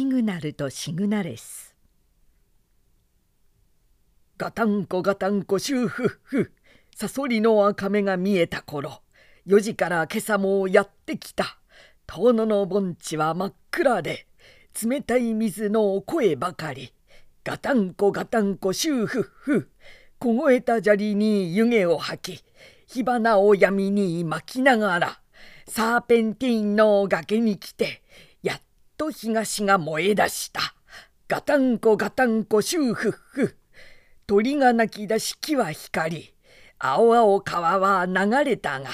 シグナルとシグナレス。ガタンコガタンコシューフッフ。サソリの赤目が見えた頃4時から今朝もやってきた。遠野の盆地は真っ暗で冷たい水の声ばかり。ガタンコガタンコシューフッフ。凍えた砂利に湯気を吐き火花を闇に巻きながらサーペンティーンの崖に来てと東が燃え出した。ガタンコガタンコシューフッフ。鳥が鳴き出し木は光青々川は流れたが。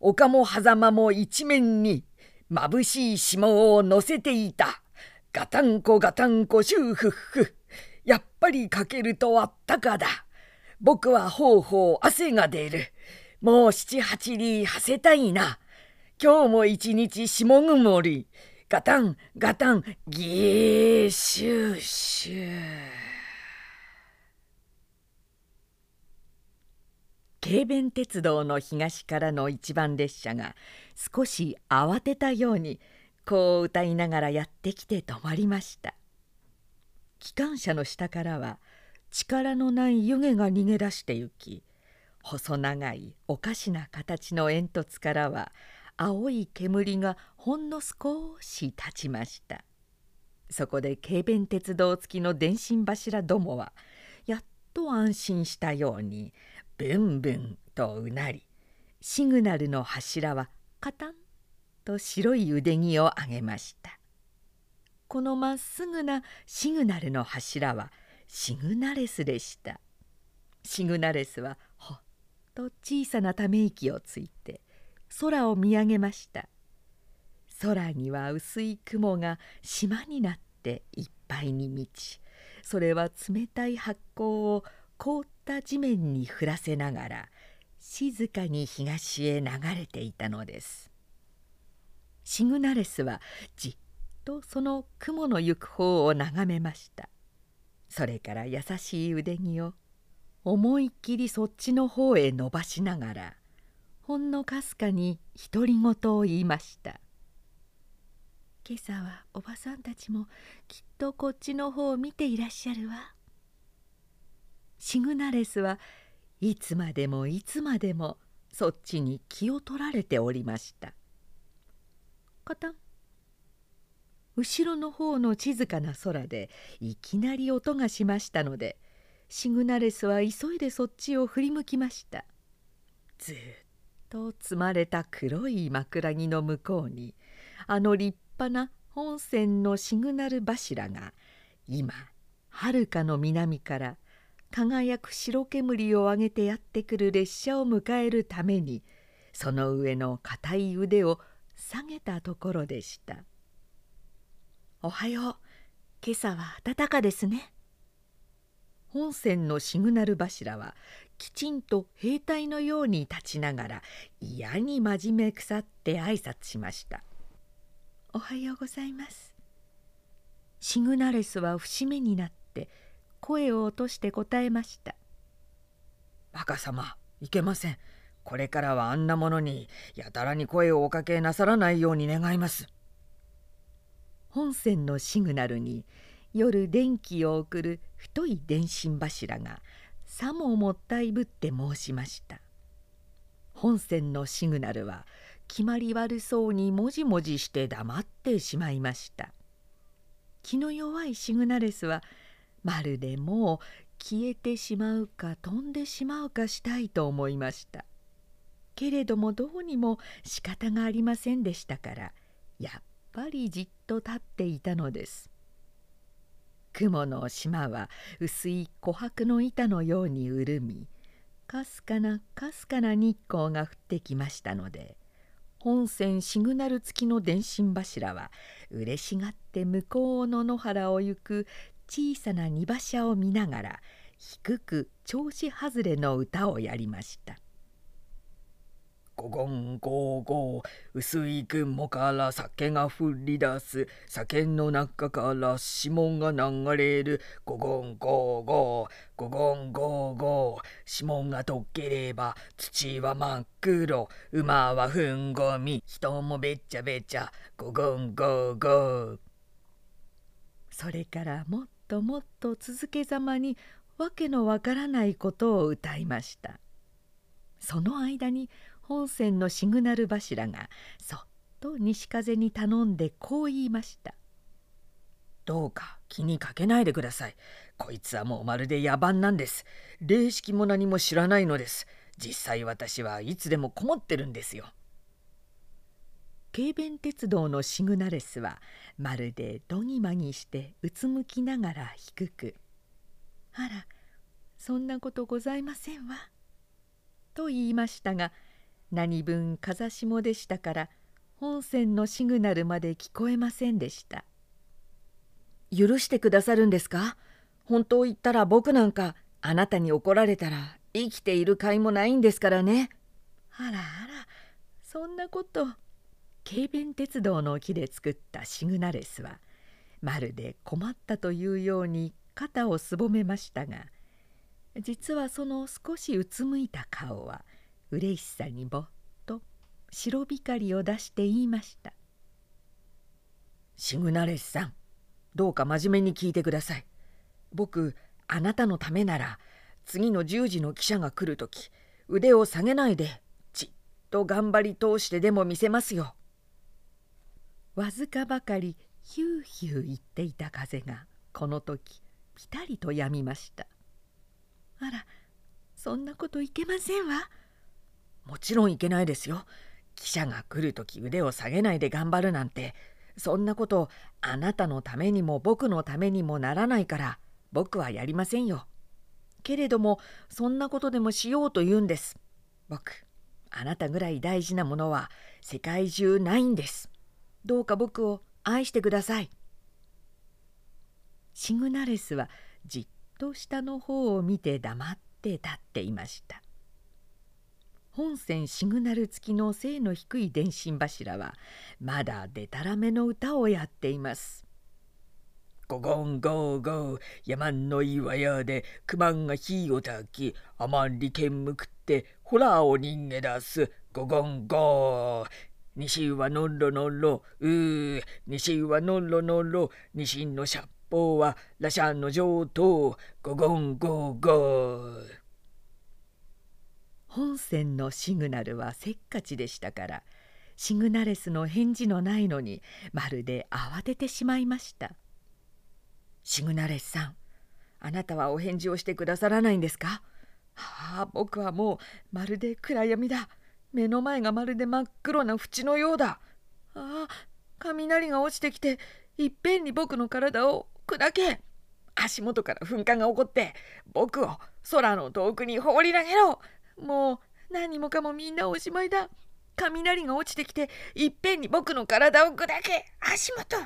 丘も狭間も一面に。眩しい霜を乗せていた。ガタンコガタンコシューフッフ。やっぱりかけるとあったかだ。僕はほうほう汗が出る。もう七八里はせたいな。今日も一日霜曇り。ガタンガタンギーシューシュー。軽便鉄道の東からの一番列車が少し慌てたようにこう歌いながらやってきて止まりました。機関車の下からは力のない湯気が逃げ出してゆき細長いおかしな形の煙突からは青い煙がほんの少し立ちました。そこで軽便鉄道付きの電信柱どもはやっと安心したようにブンブンとうなりシグナルの柱はカタンと白い腕木を上げました。このまっすぐなシグナルの柱はシグナレスでした。シグナレスはほっと小さなため息をついて空を見上げました。空には薄い雲が島になっていっぱいに満ちそれは冷たい発光を凍った地面に降らせながら静かに東へ流れていたのです。シグナレスはじっとその雲の行く方を眺めました。それから優しい腕木を思いっきりそっちの方へ伸ばしながらほんのかすかに独り言を言いました「今朝はおばさんたちもきっとこっちの方を見ていらっしゃるわ」シグナレスはいつまでもいつまでもそっちに気を取られておりました。カタン。後ろの方の静かな空でいきなり音がしましたのでシグナレスは急いでそっちを振り向きました。ずっと積まれた黒い枕木の向こうにあの立派な本線のシグナル柱が今はるかの南から輝く白煙を上げてやってくる列車を迎えるためにその上の硬い腕を下げたところでした「おはよう。今朝は暖かですね」本線のシグナル柱はきちんと兵隊のように立ちながら嫌に真面目腐って挨拶しました「おはようございます」シグナレスは節目になって「声を落として答えました「若様いけません。これからはあんなものにやたらに声をおかけなさらないように願います」本線のシグナルに夜電気を送る太い電信柱がさももったいぶって申しました。本線のシグナルは決まり悪そうにもじもじして黙ってしまいました。気の弱いシグナレスはまるでもう消えてしまうか飛んでしまうかしたいと思いました。けれどもどうにも仕方がありませんでしたからやっぱりじっと立っていたのです。雲の島は薄い琥珀の板のように潤みかすかなかすかな日光が降ってきましたので本線シグナル付きの電信柱は嬉しがって向こうの野原を行く小さな荷馬車を見ながら低く調子外れの歌をやりました。ゴゴンゴーゴ。ー薄い雲から酒が降り出す。酒の中から指紋が流れる。ゴゴンゴーゴ。ーゴゴンゴーゴ。ー指紋が溶ければ土は真っ黒。馬はふんごみ。人もべっちゃべちゃ。ゴゴンゴーゴ。ーそれからもっともっと続けざまにわけのわからないことを歌いました。その間に本線のシグナル柱がそっと西風に頼んでこう言いました「どうか気にかけないでください。こいつはもうまるで野蛮なんです。礼式も何も知らないのです。実際私はいつでもこもってるんですよ。軽便鉄道のシグナレスはまるでどぎまぎしてうつむきながら低く「あらそんなことございませんわ」と言いましたが何分風下でしたから本線のシグナルまで聞こえませんでした「許してくださるんですか？本当言ったら僕なんかあなたに怒られたら生きている甲斐もないんですからね」あらあらそんなこと軽便鉄道の木で作ったシグナレスはまるで困ったというように肩をすぼめましたが実はその少しうつむいた顔は嬉しさにぼっと白光りを出して言いました「シグナレスさんどうか真面目に聞いてください。僕あなたのためなら次の10時の記者が来る時腕を下げないでじっと頑張り通してでも見せますよ。わずかばかりヒューヒュー言っていた風がこの時ぴたりとやみましたあらそんなこといけませんわもちろんいけないですよ。記者が来る時腕を下げないで頑張るなんて。そんなことあなたのためにも僕のためにもならないから僕はやりませんよ。けれどもそんなことでもしようと言うんです。僕あなたぐらい大事なものは世界中ないんです。どうか僕を愛してください。シグナレスはじっと下の方を見て黙って立っていました。本線シグナル付きの背の低い電信柱はまだでたらめの歌をやっています。ゴゴンゴーゴー山の岩屋で熊が火を焚きあまり剣むくってホラーを逃げ出すゴゴンゴー西はのろのろ、うー、西はのろのろ、西のシャッポーはラシャンの上等、ゴゴンゴーゴー。本線のシグナルはせっかちでしたからシグナレスの返事のないのにまるで慌ててしまいましたシグナレスさんあなたはお返事をしてくださらないんですか？はあ僕はもうまるで暗闇だ目の前がまるで真っ黒な縁のようだ。ああ、雷が落ちてきて、いっぺんに僕の体を砕け。足元から噴火が起こって、僕を空の遠くに放り投げろ。もう何もかもみんなおしまいだ。雷が落ちてきて、いっぺんに僕の体を砕け。足元。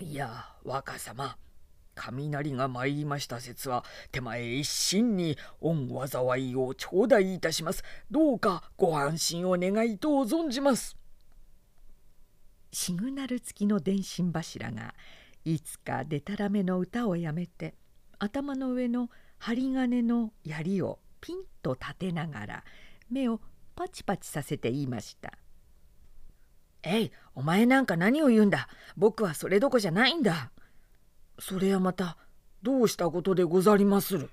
いや、若様。雷が参りました説は手前一心に御災いを頂戴いたします。どうかご安心を願いと存じます。シグナル付きの電信柱がいつかでたらめの歌をやめて頭の上の針金の槍をピンと立てながら目をパチパチさせて言いました「えいお前なんか何を言うんだ？僕はそれどこじゃないんだ」。それはまたどうしたことでござりまする？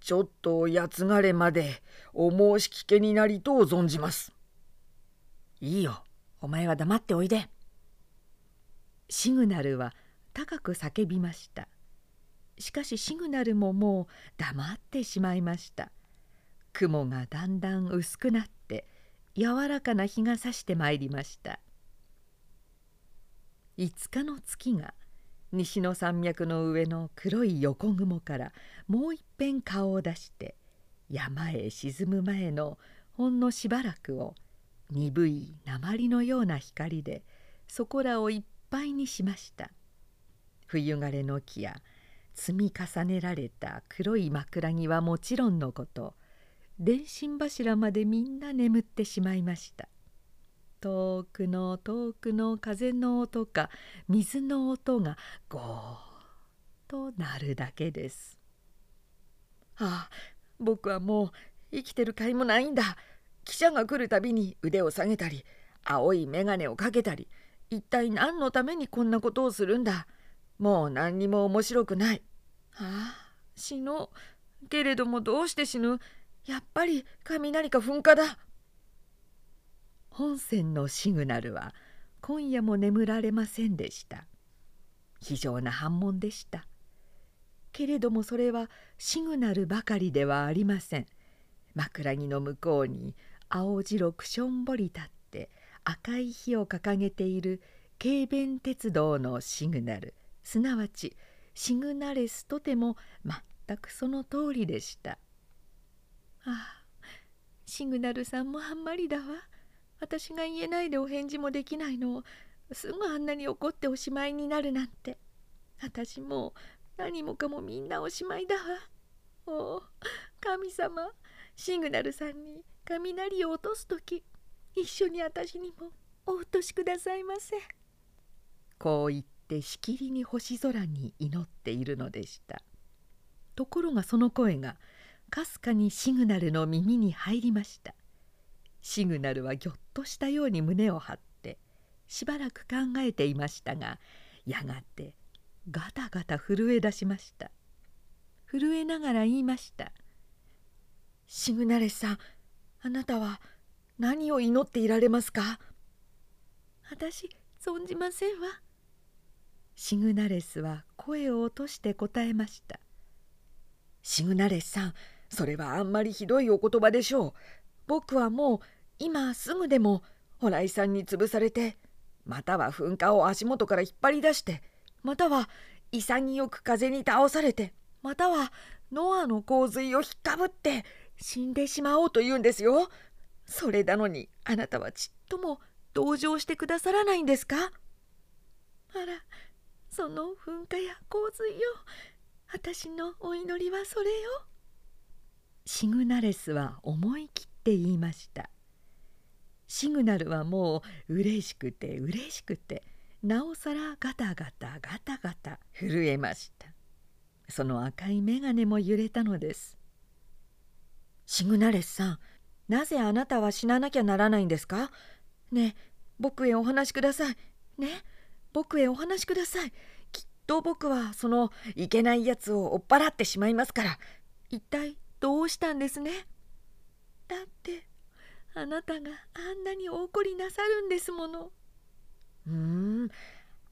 ちょっとやつがれまでお申し聞けになりとう存じます。いいよ、お前は黙っておいで。シグナルは高く叫びました。しかしシグナルももう黙ってしまいました。雲がだんだん薄くなって柔らかな日が差してまいりました。5日の月が西の山脈の上の黒い横雲からもういっぺん顔を出して山へ沈む前のほんのしばらくを鈍い鉛のような光でそこらをいっぱいにしました冬枯れの木や積み重ねられた黒い枕木はもちろんのこと電信柱までみんな眠ってしまいました遠くの遠くの風の音か水の音がゴーッと鳴るだけです。ああ僕はもう生きてる甲斐もないんだ。記者が来るたびに腕を下げたり青い眼鏡をかけたり一体何のためにこんなことをするんだ。もう何にも面白くない。ああ死のうけれどもどうして死ぬ？やっぱり雷か噴火だ。本線のシグナルは今夜も眠られませんでした。非常な反問でした。けれどもそれはシグナルばかりではありません。枕木の向こうに青白くしょんぼり立って赤い火を掲げている軽便鉄道のシグナル。すなわちシグナレスとても全くその通りでした。あシグナルさんもあんまりだわ。私が言えないでお返事もできないのをすぐあんなに怒っておしまいになるなんて。私もう何もかもみんなおしまいだわ。おお神様シグナルさんに雷を落とす時一緒に私にもお落としくださいませ。こう言ってしきりに星空に祈っているのでした。ところがその声がかすかにシグナルの耳に入りました。シグナルはぎょっとしたように胸を張ってしばらく考えていましたがやがてガタガタ震え出しました。震えながら言いました「シグナレさんあなたは何を祈っていられますか?」私存じませんわ。シグナレスは声を落として答えましたシグナレスさんそれはあんまりひどいお言葉でしょう僕はもう今すぐでもホライさんに潰されてまたは噴火を足元から引っ張り出してまたは潔く風に倒されてまたはノアの洪水を引っかぶって死んでしまおうと言うんですよ。それなのにあなたはちっとも同情してくださらないんですか？あらその噴火や洪水よ私のお祈りはそれよ。シグナレスは思い切って言いました。シグナルはもう嬉しくて嬉しくてなおさらガタガタガタガタ震えました。その赤い眼鏡も揺れたのです。シグナレスさんなぜあなたは死ななきゃならないんですか？ねえ僕へお話しください。ね僕へお話しください。きっと僕はそのいけないやつを追っ払ってしまいますから。一体どうしたんですね？だってあなたがあんなにお怒りなさるんですもの。うーん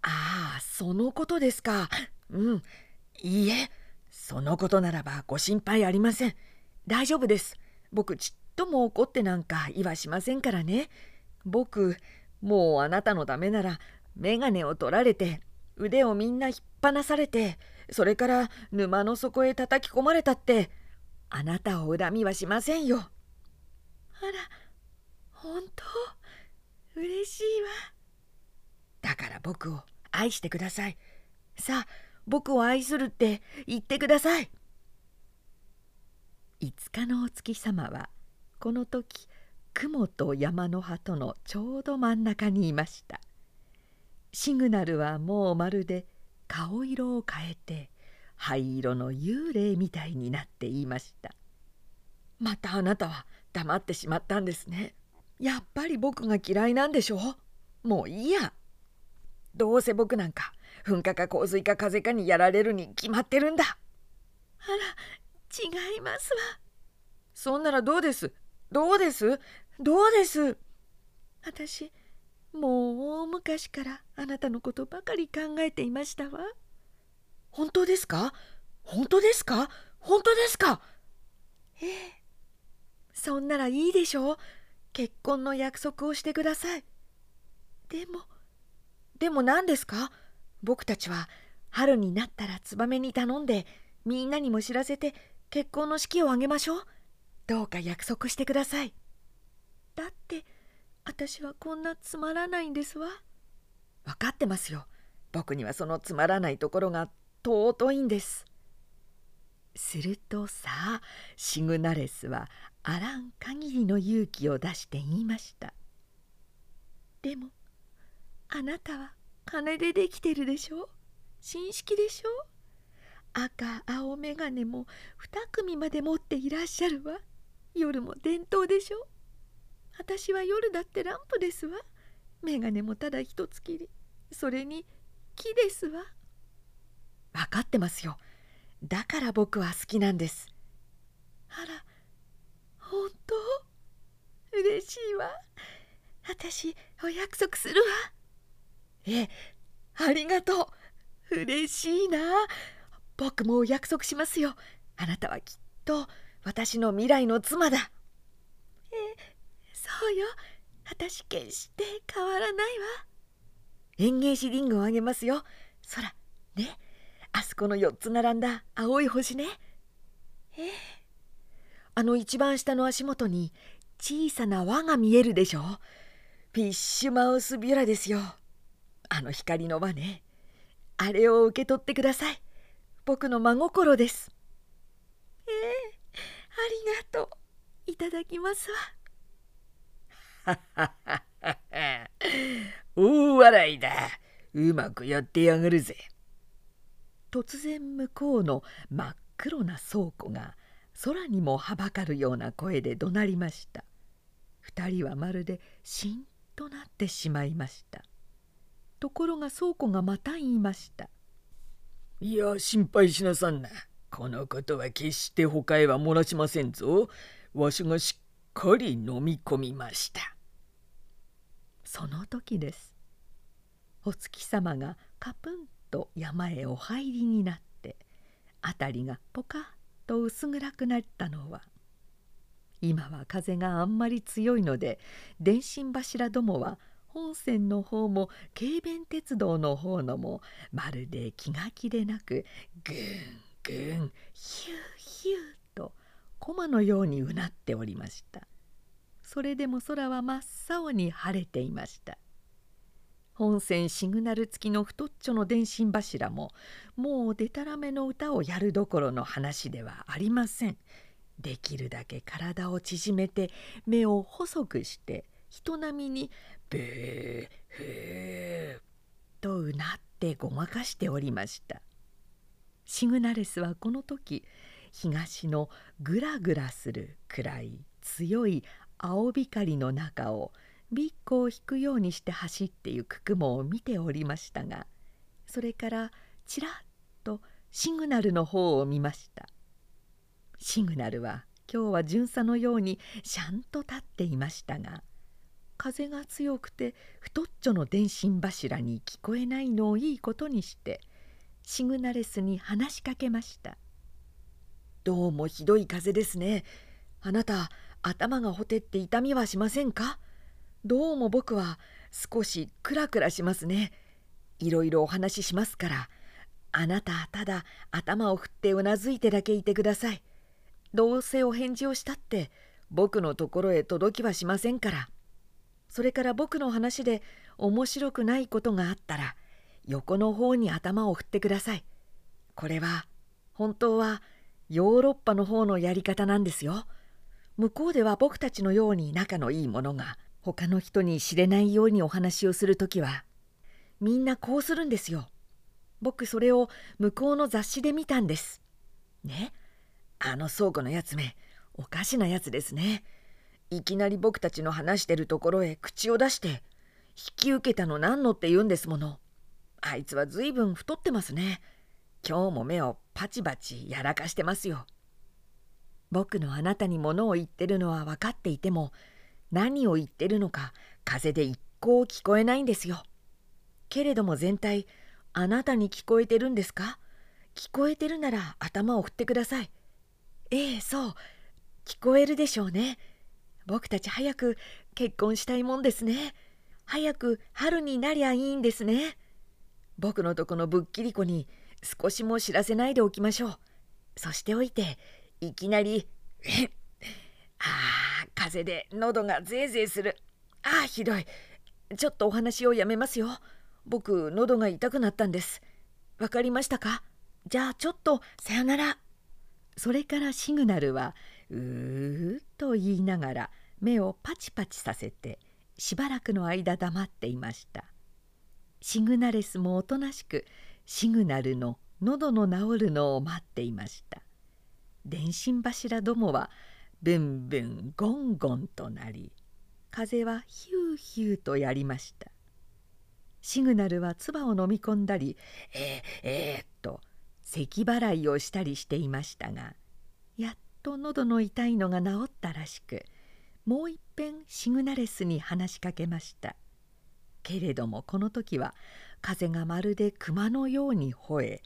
ああそのことですか。うんいいえそのことならばご心配ありません。大丈夫です。僕ちっとも怒ってなんか言わしませんからね。僕もうあなたのためなら眼鏡を取られて腕をみんな引っ張されてそれから沼の底へ叩き込まれたってあなたを恨みはしませんよ。あら本当？嬉しいわ。だから僕を愛してください。さあ僕を愛するって言ってください。5日のお月様はこの時雲と山の葉とのちょうど真ん中にいました。シグナルはもうまるで顔色を変えて灰色の幽霊みたいになっていました。またあなたは黙ってしまったんですね。やっぱり僕が嫌いなんでしょもういいや。どうせ僕なんか噴火か洪水か風かにやられるに決まってるんだ。あら違いますわ。そんならどうです？どうです？どうです？私もう大昔からあなたのことばかり考えていましたわ。本当ですか？本当ですか？本当ですか？ええ。そんならいいでしょう。結婚の約束をしてください。でもでも何ですか？僕たちは春になったらツバメに頼んでみんなにも知らせて結婚の式を挙げましょう。どうか約束してください。だって私はこんなつまらないんですわ。分かってますよ。僕にはそのつまらないところが尊いんです。するとさあシグナレスはあらん限りの勇気を出して言いました。でもあなたは金でできてるでしょ？新式でしょ？赤青眼鏡も2組まで持っていらっしゃるわ。夜も伝統でしょ？私は夜だってランプですわ。眼鏡もただ一つきり。それに木ですわ。分かってますよ。だから僕は好きなんです。あら本当？嬉しいわ。私お約束するわ。ええありがとう。嬉しいな。僕もお約束しますよ。あなたはきっと私の未来の妻だ。えそうよ。私決して変わらないわ。エンゲージリングをあげますよ。そらね。あそこの4つ並んだ青い星ね。ええ。あの一番下の足元に小さな輪が見えるでしょ。フィッシュマウスビュラですよ。あの光の輪ね。あれを受け取ってください。僕の真心です。ええ。ありがとう。いただきますわ。大笑いだ。うまくやってやがるぜ。突然向こうの真っ黒な倉庫が空にもはばかるような声で怒鳴りました。二人はまるでしんとなってしまいました。ところが倉庫がまた言いました「いや心配しなさんな。このことは決して他へは漏らしませんぞ。わしがしっかり飲み込みました」その時です。お月様がカプンと山へお入りになって辺りがポカッと薄暗くなったのは今は風があんまり強いので電信柱どもは本線の方も軽便鉄道の方のもまるで気が気でなくぐんぐんヒューヒューと駒のようにうなっておりました。それでも空は真っ青に晴れていました。本線シグナル付きの太っちょの電信柱ももうでたらめの歌をやるどころの話ではありません。できるだけ体を縮めて目を細くして人並みに「ブーフー」とうなってごまかしておりました。シグナレスはこの時東のグラグラする暗い強い青光の中をビッコを引くようにして走ってゆく雲を見ておりましたがそれからちらっとシグナルの方を見ました。シグナルは今日は巡査のようにしゃんと立っていましたが風が強くて太っちょの電信柱に聞こえないのをいいことにしてシグナレスに話しかけました「どうもひどい風ですね。あなた頭がほてって痛みはしませんか？どうも僕は少しクラクラしますね。いろいろお話ししますから、あなたただ頭を振ってうなずいてだけいてください。どうせお返事をしたって僕のところへ届きはしませんから。それから僕の話で面白くないことがあったら、横の方に頭を振ってください。これは本当はヨーロッパの方のやり方なんですよ。向こうでは僕たちのように仲のいいものが他の人に知れないようにお話をする時はみんなこうするんですよ。僕それを向こうの雑誌で見たんです。ね？あの倉庫のやつめおかしなやつですね。いきなり僕たちの話してるところへ口を出して引き受けたの何のって言うんですもの。あいつはずいぶん太ってますね。今日も目をパチパチやらかしてますよ。僕のあなたに物を言ってるのは分かっていても何を言ってるのか風で一向聞こえないんですよ。けれども全体あなたに聞こえてるんですか？聞こえてるなら頭を振ってください。ええそう聞こえるでしょうね。僕たち早く結婚したいもんですね。早く春になりゃいいんですね。僕のとこのぶっきり子に少しも知らせないでおきましょう。そしておいていきなり「ああ風で喉がゼーゼーする。ああ、ひどい。ちょっとお話をやめますよ。僕、喉が痛くなったんです。わかりましたか？じゃあちょっとさよなら。それからシグナルはうーと言いながら目をパチパチさせてしばらくの間黙っていました。シグナレスもおとなしくシグナルの喉の治るのを待っていました。電信柱どもはブンブンゴンゴンとなり風はヒューヒューとやりました。シグナルは唾を飲み込んだり「えー、えー、っと咳払いをしたりしていましたがやっと喉の痛いのが治ったらしくもういっぺんシグナレスに話しかけました。けれどもこの時は風がまるで熊のように吠え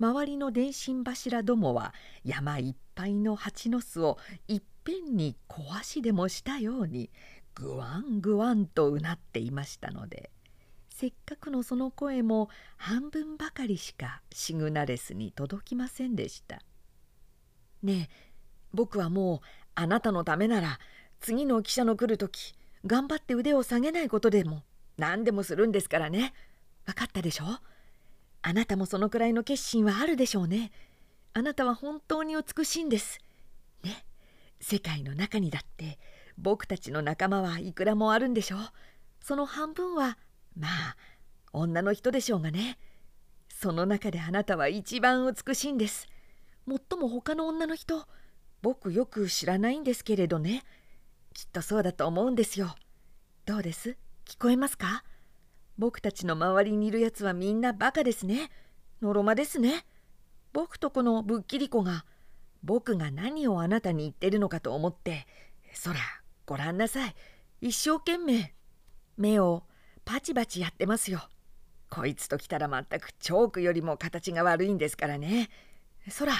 周りの電信柱どもは山いっぱいの蜂の巣をいっぺんに壊しでもしたようにぐわんぐわんとうなっていましたのでせっかくのその声も半分ばかりしかシグナレスに届きませんでした。ねえ僕はもうあなたのためなら次の記者の来る時頑張って腕を下げないことでも何でもするんですからね。分かったでしょ？あなたもそのくらいの決心はあるでしょうね。あなたは本当に美しいんです。ね世界の中にだって僕たちの仲間はいくらもあるんでしょう。その半分はまあ女の人でしょうがね。その中であなたは一番美しいんです。もっとも他の女の人僕よく知らないんですけれどねきっとそうだと思うんですよ。どうです？聞こえますか？僕たちの周りにいるやつはみんなバカですね。のろまですね。僕とこのぶっきり子が僕が何をあなたに言ってるのかと思ってそらごらんなさい一生懸命目をパチパチやってますよ。こいつときたら全くチョークよりも形が悪いんですからね。そら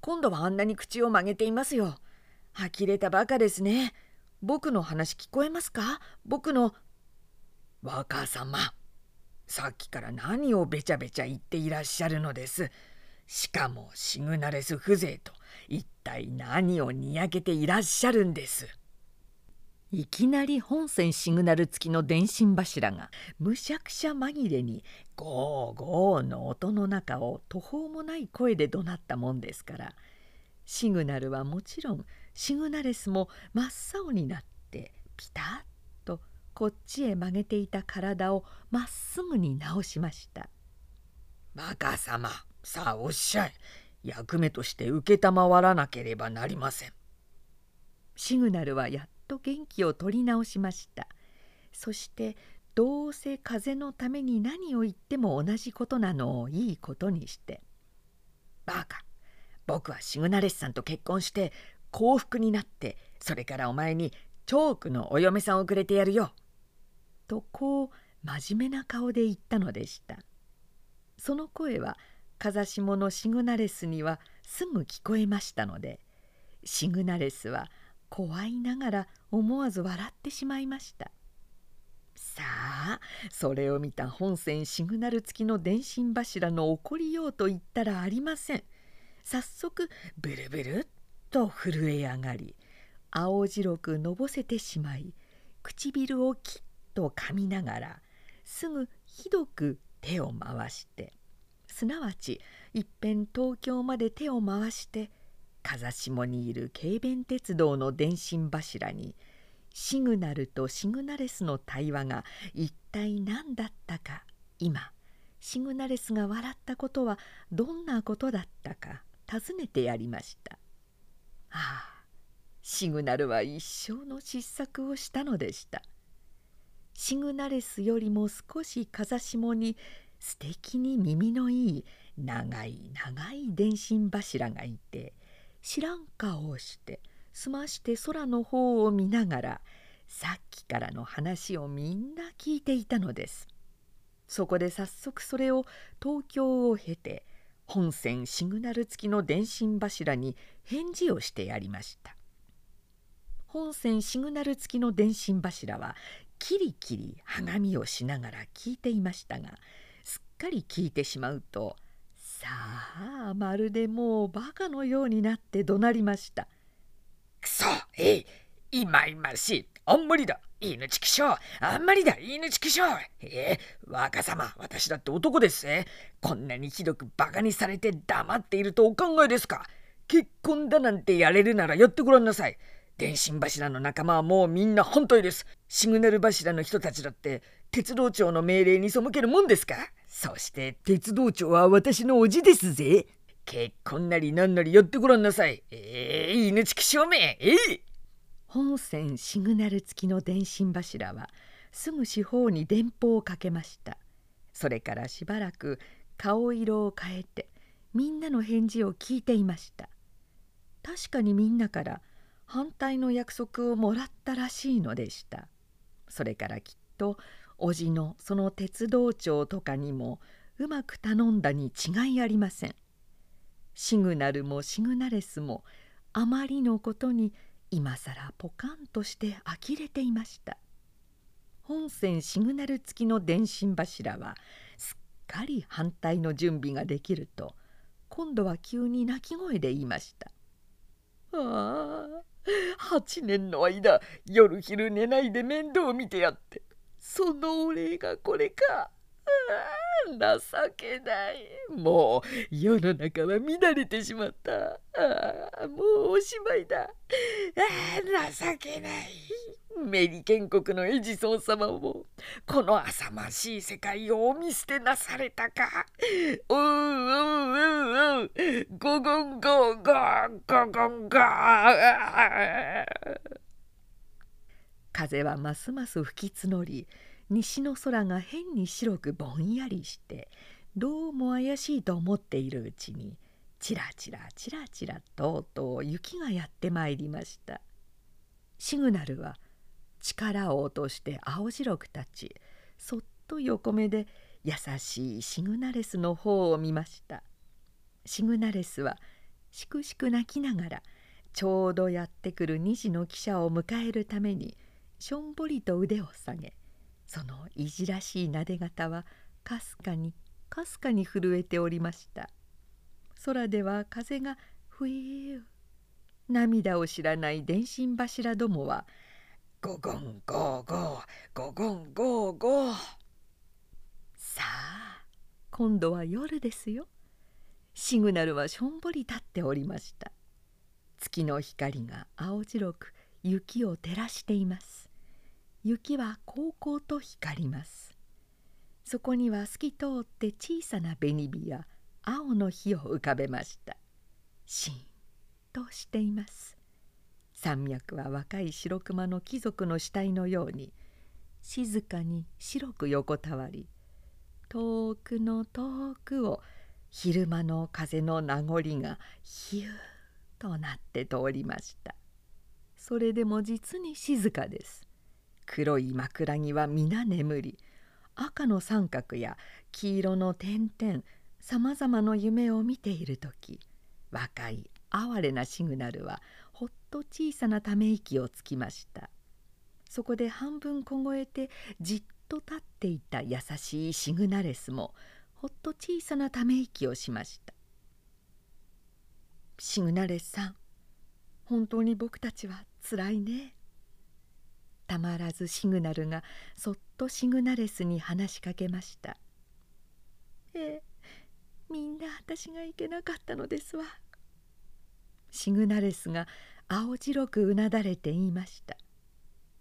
今度はあんなに口を曲げていますよ。呆れたバカですね。僕の話聞こえますか？僕の若様さっきから何をべちゃべちゃ言っていらっしゃるのです。しかもシグナレス風情と一体何をにやけていらっしゃるんです。いきなり本線シグナル付きの電信柱がむしゃくしゃ紛れにゴーゴーの音の中を途方もない声で怒鳴ったもんですからシグナルはもちろんシグナレスも真っ青になってピタッとこっちへ曲げていた体をまっすぐに直しました「バカ様さあおっしゃい。役目として承らなければなりません」シグナルはやっと元気を取り直しました。そしてどうせ風のために何を言っても同じことなのをいいことにして「バカ僕はシグナレスさんと結婚して幸福になってそれからお前にチョークのお嫁さんをくれてやるよ」とこう真面目な顔で言ったのでした。その声は風下のシグナレスにはすぐ聞こえましたのでシグナレスは怖いながら思わず笑ってしまいました。さあそれを見た本線シグナル付きの電信柱の怒りようと言ったらありません。早速ブルブルっと震え上がり青白くのぼせてしまい唇をきっと噛みながらすぐひどく手を回してすなわちいっぺん東京まで手を回して風下にいる軽便鉄道の電信柱にシグナルとシグナレスの対話が一体何だったか今シグナレスが笑ったことはどんなことだったか尋ねてやりました。ああシグナルは一生の失策をしたのでした。シグナレスよりも少し風下に素敵に耳のいい長い長い電信柱がいて知らん顔をしてすまして空の方を見ながらさっきからの話をみんな聞いていたのです。そこで早速それを東京を経て本線シグナル付きの電信柱に返事をしてやりました。本線シグナル付きの電信柱はキリキリはがみをしながら聞いていましたがすっかり聞いてしまうとさあまるでもうバカのようになって怒鳴りました。くそえいいまいましい。あんまりだ。犬ちきしょう。あんまりだ。犬ちきしょう。えー、若様私だって男ですねこんなにひどくバカにされて黙っているとお考えですか。結婚だなんてやれるならやってごらんなさい。電信柱の仲間はもうみんな反対ですシグナル柱の人たちだって鉄道庁の命令に背けるもんですか？そして鉄道庁は私のおじですぜ。結婚なりなんなりやってごらんなさい。ええー、犬畜証明ええー、本線シグナル付きの電信柱はすぐ四方に電報をかけました。それからしばらく顔色を変えてみんなの返事を聞いていました確かにみんなから反対の約束をもらったらしいのでした。それからきっと叔父のその鉄道長とかにもうまく頼んだに違いありません。シグナルもシグナレスもあまりのことに今さらポカンとして呆れていました。本線シグナル付きの電信柱はすっかり反対の準備ができると今度は急に泣き声で言いました「ああ8年の間夜昼寝ないで面倒見てやってそのお礼がこれか。情けない。もう世の中は乱れてしまった。あもうおしまいだ。あ情けない。メリケン国のエジソン様もこの浅ましい世界をお見捨てなされたか。うううううゴゴンゴゴゴゴンゴ風はますます吹き募り西の空が変に白くぼんやりしてどうも怪しいと思っているうちにちらちらちらちらとうとう雪がやってまいりました。シグナルは力を落として青白く立ちそっと横目で優しいシグナレスの方を見ました。シグナレスはしくしく泣きながらちょうどやってくる2時の汽車を迎えるためにしょんぼりと腕を下げそのいじらしいなで方はかすかにかすかに震えておりました。空では風がふいー涙を知らない電信柱どもは「ゴゴンゴーゴーゴゴンゴーゴー」さあ今度は夜ですよ。シグナルはしょんぼり立っておりました。月の光が青白く雪を照らしています。雪はこうこうと光ります。そこには透き通って小さな紅火や青の火を浮かべました。シーンとしています。山脈は若い白熊の貴族の死体のように静かに白く横たわり遠くの遠くを昼間の風の名残がヒューとなって通りました。それでも実に静かです。黒い枕木は皆眠り。赤の三角や黄色の点々さまざまな夢を見ている時若い哀れなシグナルはほっと小さなため息をつきました。そこで半分凍えてじっと立っていた優しいシグナレスもほっと小さなため息をしました。シグナレスさん本当に僕たちはつらいね。たまらずシグナルがそっとシグナレスに話しかけました「ええみんな私がいけなかったのですわ」シグナレスが青白くうなだれて言いました。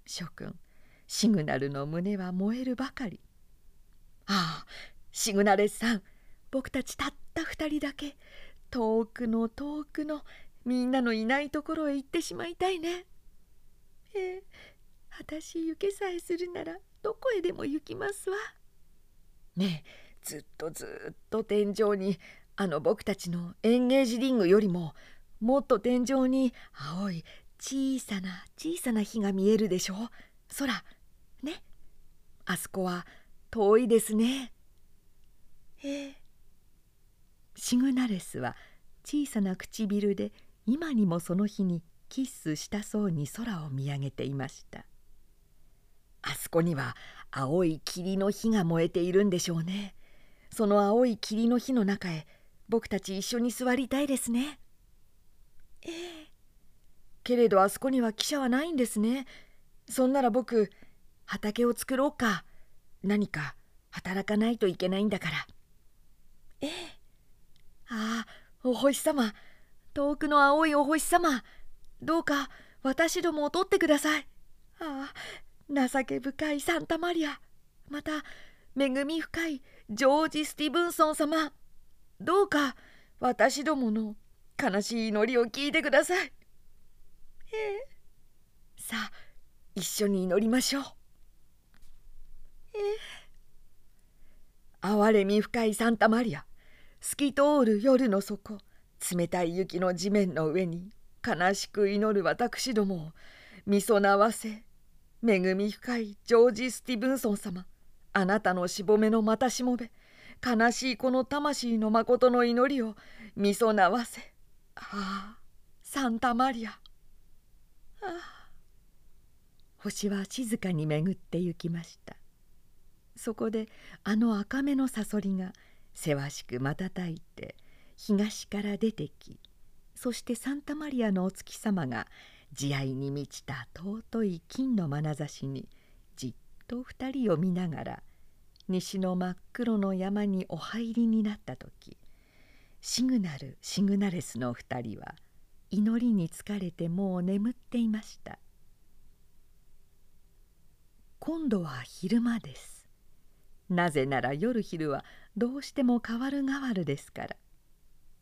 諸君シグナルの胸は燃えるばかりああシグナレスさん僕たちたった二人だけ遠くの遠くのみんなのいないところへ行ってしまいたいね。ええ私行けさえするならどこへでも行きますわ。ねえずっとずっと天井にあの僕たちのエンゲージリングよりももっと天井に青い小さな小さな火が見えるでしょ空ねあそこは遠いですね。ええシグナレスは小さな唇で今にもその日にキッスしたそうに空を見上げていました。あそこには青い霧の火が燃えているんでしょうね。その青い霧の火の中へ僕たち一緒に座りたいですね。ええ。けれどあそこには汽車はないんですね。そんなら僕畑を作ろうか。何か働かないといけないんだから。ええ。ああお星様。遠くの青いお星様。どうか私どもを取ってください。ああ情け深いサンタマリア。また恵み深いジョージ・スティブンソン様。どうか私どもの悲しい祈りを聞いてください。ええ、さあ一緒に祈りましょう。ええ、憐れみ深いサンタマリア。透き通る夜の底。冷たい雪の地面の上に悲しく祈る私どもをみそなわせ。恵み深いジョージ・スティブンソン様。あなたのしぼめのまたしもべ。悲しいこの魂のまことの祈りをみそなわせ。ああサンタマリア。ああ。星は静かに巡って行きました。そこであの赤目のさそりがせわしく瞬いて東から出てきそしてサンタマリアのお月様が慈愛に満ちた尊い金の眼差しにじっと二人を見ながら西の真っ黒の山にお入りになった時シグナルシグナレスの二人は祈りに疲れてもう眠っていました。今度は昼間です。なぜなら夜昼はどうしても変わる変わるですから。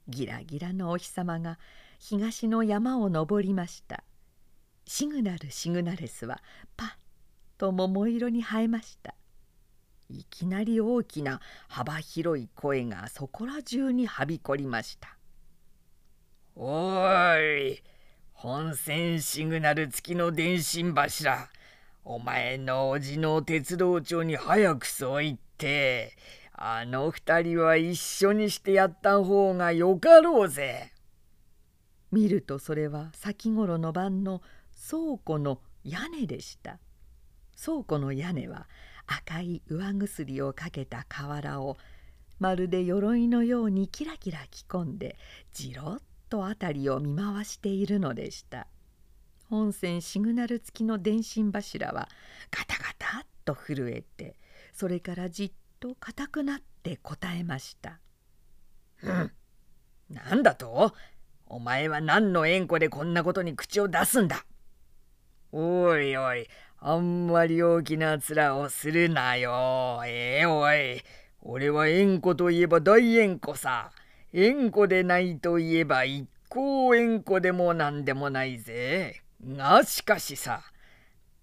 ギラギラのお日様が東の山を登りました。シグナルシグナレスはパッと桃色に映えました。いきなり大きな幅広い声がそこら中にはびこりました「おい本線シグナル付きの電信柱。お前のおじの鉄道長に早くそう言って。あの二人は一緒にしてやった方がよかろうぜ。見るとそれは先頃の晩の倉庫の屋根でした。倉庫の屋根は赤い上薬をかけた瓦をまるで鎧のようにキラキラ着込んでじろっと辺りを見回しているのでした。本線シグナル付きの電信柱はガタガタっと震えてそれからじっと硬くなって答えました「うんなんだと？お前は何の縁故でこんなことに口を出すんだ？おいおいあんまり大きな面をするなよええー、おい俺は縁故といえば大縁故さ縁故でないといえば一向縁故でも何でもないぜがしかしさ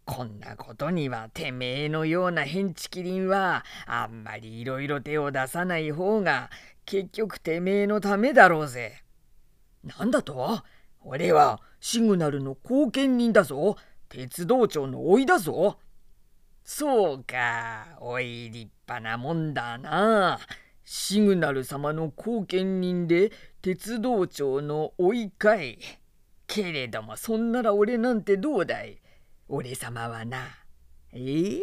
こんなことにはてめえのようなヘンチキリンはあんまりいろいろ手を出さない方が結局てめえのためだろうぜ。なんだと？俺はシグナルの後見人だぞ。鉄道長の甥だぞ。そうか、おい立派なもんだな。シグナル様の後見人で鉄道長の甥いかい。けれどもそんなら俺なんてどうだい俺様はな。え？ー、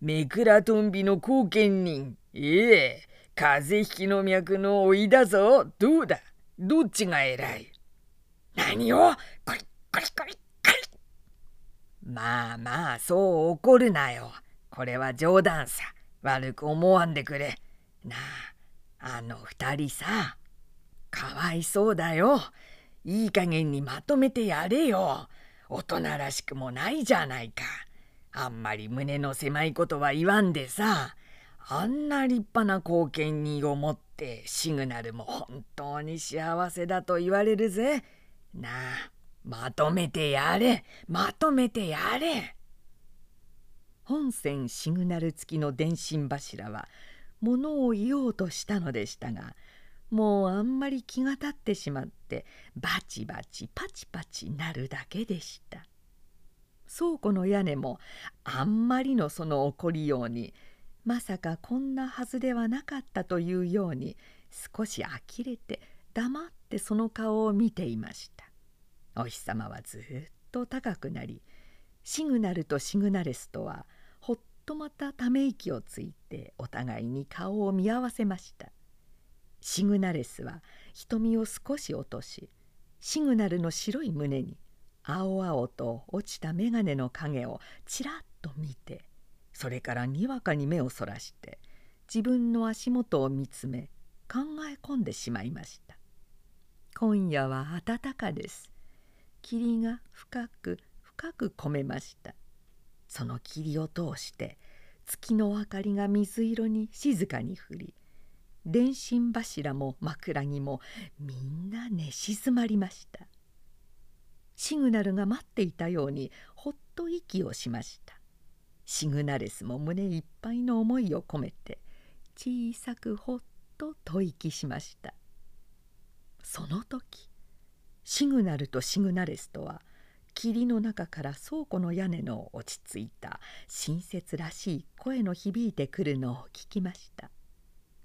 めくらとんびの後見人。え？え風邪ひきの脈の老いだぞ。どうだ？どっちが偉い？何を？コリコリコリコリまあまあそう怒るなよ。これは冗談さ。悪く思わんでくれ。なあ、あの二人さ。かわいそうだよ。いい加減にまとめてやれよ。大人らしくもないじゃないか。あんまり胸の狭いことは言わんでさ。あんな立派な後見人を持ってシグナルも本当に幸せだと言われるぜ。なあ、まとめてやれ。まとめてやれ。本線シグナル付きの電信柱は物を言おうとしたのでしたがもうあんまり気が立ってしまってバチバチパチパチなるだけでした倉庫の屋根もあんまりのその怒りようにまさかこんなはずではなかったというように少し呆れて黙ってその顔を見ていましたお日様はずっと高くなりシグナルとシグナレスとはほっとまたため息をついてお互いに顔を見合わせました。シグナレスは瞳を少し落としシグナルの白い胸に青々と落ちた眼鏡の影をちらっと見てそれからにわかに目をそらして自分の足元を見つめ考え込んでしまいました。今夜は暖かです。霧が深く深く込めました。その霧を通して月の明かりが水色に静かに降り電信柱も枕木もみんな寝静まりました。シグナルが待っていたようにほっと息をしました。シグナレスも胸いっぱいの思いを込めて小さくほっと吐息しました。その時シグナルとシグナレスとは霧の中から倉庫の屋根の落ち着いた親切らしい声の響いてくるのを聞きました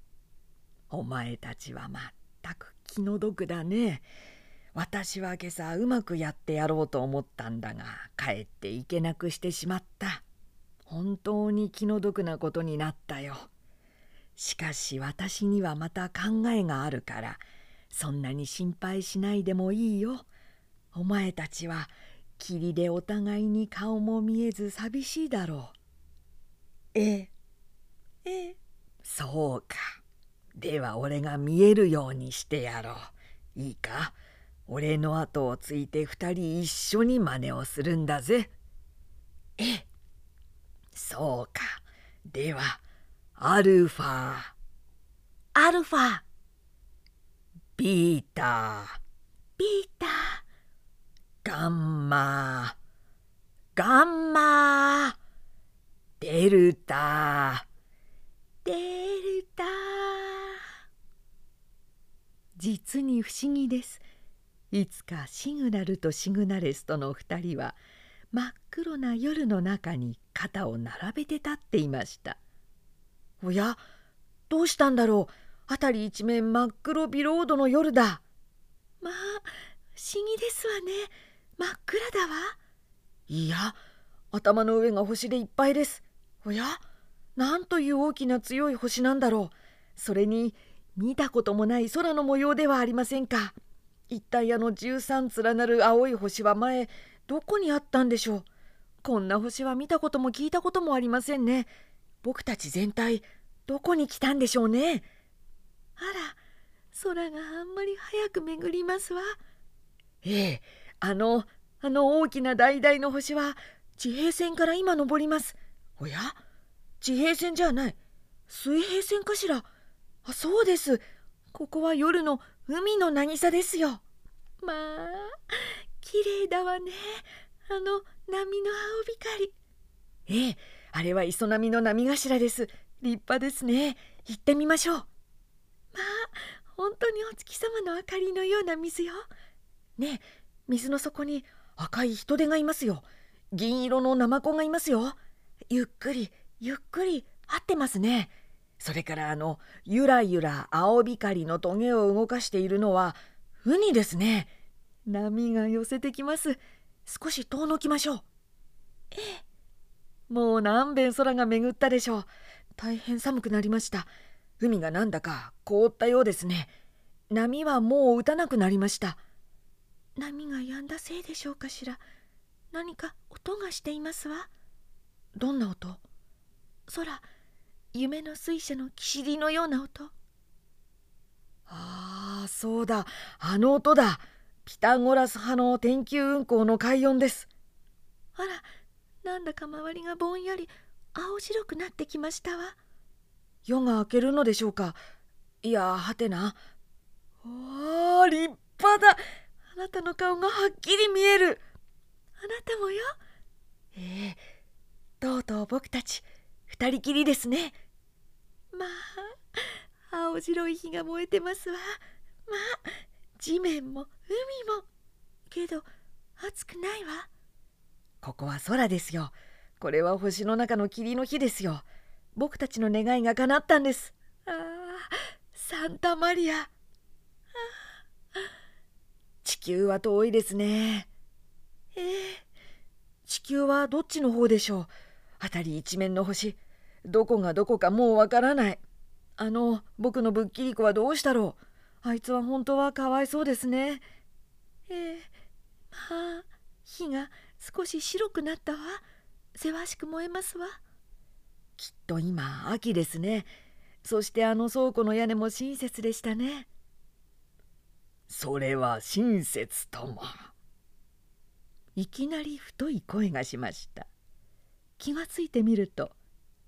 「お前たちはまったく気の毒だね。私は今朝うまくやってやろうと思ったんだが帰っていけなくしてしまった。本当に気の毒なことになったよ。しかし私にはまた考えがあるからそんなに心配しないでもいいよ。お前たちは霧でお互いに顔も見えず寂しいだろう。ええ。ええ。そうか。では俺が見えるようにしてやろう。いいか？俺の後をついて二人一緒に真似をするんだぜ。え。そうか。では、アルファ。アルファ。ビータ。ビーター。ガンマ。ガンマ。デルタ。デルタ。実に不思議です。いつかシグナルとシグナレスとの2人は真っ黒な夜の中に肩を並べて立っていましたおやどうしたんだろう辺り一面真っ黒ビロードの夜だ。まあ不思議ですわね。真っ暗だわ。いや頭の上が星でいっぱいです。おやなんという大きな強い星なんだろう。それに見たこともない空の模様ではありませんか。一体あの13連なる青い星は前どこにあったんでしょう。こんな星は見たことも聞いたこともありませんね。僕たち全体どこに来たんでしょうね。あら空があんまり早く巡りますわええあのあの大きな橙の星は地平線から今昇りますおや？地平線じゃない水平線かしら？あそうですここは夜の海の渚ですよ。まあ綺麗だわねあの波の青光。ええあれは磯波の波頭です。立派ですね。行ってみましょう。まあ本当にお月様の明かりのような水よ。ねえ水の底に赤い人手がいますよ。銀色のナマコがいますよ。ゆっくりゆっくり合ってますね。それからあのゆらゆら青光のトゲを動かしているのはウニですね波が寄せてきます少し遠のきましょうええもう何べん空が巡ったでしょう大変寒くなりました海がなんだか凍ったようですね。波はもう打たなくなりました。波が止んだせいでしょうかしら。何か音がしていますわ。どんな音？空夢の水車のキシリのような音。ああそうだ。あの音だ。ピタゴラス派の天球運行の快音です。あらなんだか周りがぼんやり青白くなってきましたわ。夜が明けるのでしょうか。いやはてな。おー立派だ。あなたの顔がはっきり見える。あなたもよ。ええとうとう僕たち二人きりですね。まあ青白い火が燃えてますわ。まあ地面も海も。けど暑くないわ。ここは空ですよ。これは星の中の霧の火ですよ。僕たちの願いが叶ったんです。ああサンタマリア。地球は遠いですね。ええ地球はどっちの方でしょう？辺り一面の星。どこがどこかもうわからない。あの僕のぶっきり子はどうしたろう？あいつは本当はかわいそうですね。ええまあ火が少し白くなったわ。せわしく燃えますわ。きっと今秋ですね。そしてあの倉庫の屋根も親切でしたね。それは親切とも。いきなり太い声がしました。気がついてみると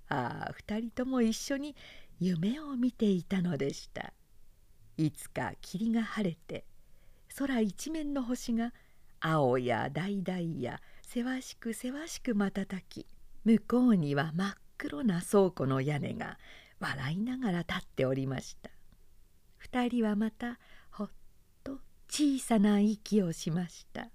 ああ2人とも一緒に夢を見ていたのでした。いつか霧が晴れて空一面の星が青や橙やせわしくせわしく瞬き向こうには真っ黒な倉庫の屋根が笑いながら立っておりました。二人はまたほっと小さな息をしました。